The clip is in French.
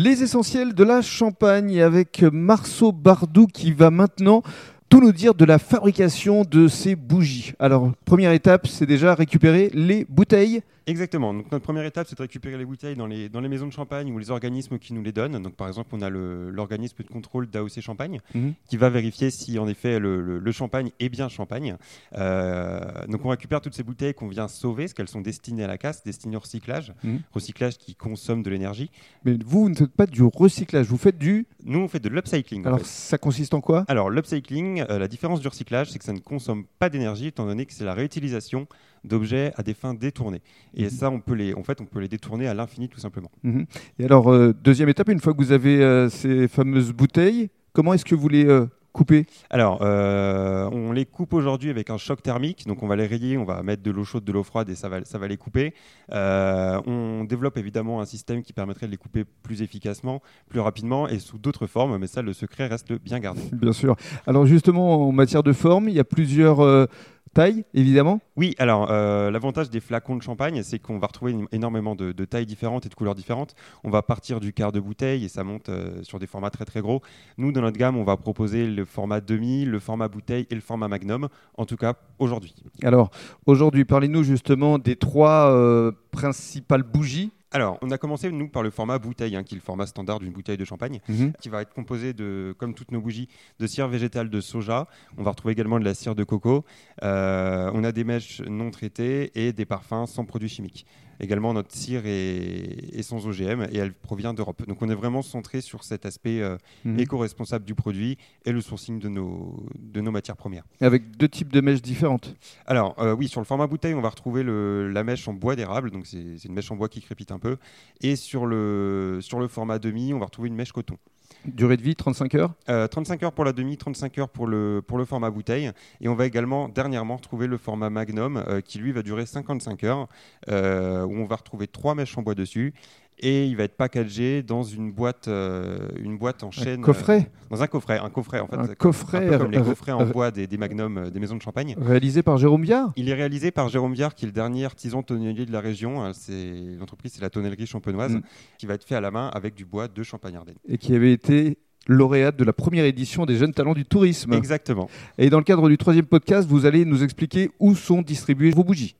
Les essentiels de la Champagne avec Marceau Bardou qui va maintenant tout nous dire de la fabrication de ces bougies. Alors, première étape, c'est déjà récupérer les bouteilles. Exactement. Donc, notre première étape, c'est de récupérer les bouteilles dans les, dans les maisons de champagne ou les organismes qui nous les donnent. Donc, par exemple, on a l'organisme de contrôle d'AOC Champagne Mhm. qui va vérifier si, en effet, le, le- le champagne est bien champagne. Euh, donc, on récupère toutes ces bouteilles qu'on vient sauver, parce qu'elles sont destinées à la casse, destinées au recyclage. Mhm. Recyclage qui consomme de l'énergie. Mais vous, vous ne faites pas du recyclage, vous faites du... Nous, on fait de l'upcycling. en Alors, fait. ça consiste en quoi? Alors, l'upcycling, euh, la différence du recyclage, c'est que ça ne consomme pas d'énergie, étant donné que c'est la réutilisation d'objets à des fins détournées. Et Mhm. ça, on peut les, en fait, on peut les détourner à l'infini, tout simplement. Mhm. Et alors, euh, deuxième étape, une fois que vous avez euh, ces fameuses bouteilles, comment est-ce que vous les coupez Alors, euh, on les coupe aujourd'hui avec un choc thermique. Donc, on va les rayer, on va mettre de l'eau chaude, de l'eau froide et ça va, ça va les couper. Euh, on développe évidemment un système qui permettrait de les couper plus efficacement, plus rapidement et sous d'autres formes. Mais ça, le secret reste bien gardé. Bien sûr. Alors justement, en matière de forme, il y a plusieurs euh, tailles, évidemment. Oui, alors euh, l'avantage des flacons de champagne, c'est qu'on va retrouver une- énormément de, de tailles différentes et de couleurs différentes. On va partir du quart de bouteille et ça monte euh, sur des formats très très gros. Nous, dans notre gamme, on va proposer le format demi, le format bouteille et le format magnum, en tout cas aujourd'hui. Alors aujourd'hui, parlez-nous justement des trois euh, principales bougies. Alors, on a commencé, nous, par le format bouteille, hein, qui est le format standard d'une bouteille de champagne, qui va être composé de, comme toutes nos bougies, de cire végétale de soja. On va retrouver également de la cire de coco. Euh, on a des mèches non traitées et des parfums sans produits chimiques. Également, notre cire est, est sans OGM et elle provient d'Europe. Donc, on est vraiment centré sur cet aspect euh, Mhm. éco-responsable du produit et le sourcing de nos, de nos matières premières. Avec deux types de mèches différentes. Alors, euh, oui, sur le format bouteille, on va retrouver le- la mèche en bois d'érable, donc c'est c'est une mèche en bois qui crépite un peu. Et sur le, sur le format demi, on va retrouver une mèche coton. Durée de vie, 35 heures? Euh, 35 heures pour la demi, 35 heures pour le, pour le format bouteille. Et on va également dernièrement retrouver le format magnum euh, qui lui va durer 55 heures, euh, où on va retrouver trois mèches en bois dessus. Et il va être packagé dans une boîte, euh, une boîte en chaîne. coffret euh, Dans un coffret, un coffret en fait. Un un peu coffret comme les coffrets en bois des, des magnums euh, des maisons de champagne. réalisé par Jérôme Biard? Il est réalisé par Jérôme Viard, qui est le dernier artisan tonnelier de la région. C'est l'entreprise, c'est la tonnellerie champenoise, Mm. qui va être fait à la main avec du bois de Champagne-Ardenne. et qui avait été lauréate de la première édition des Jeunes Talents du Tourisme. Exactement. Et dans le cadre du troisième podcast, vous allez nous expliquer où sont distribuées vos bougies.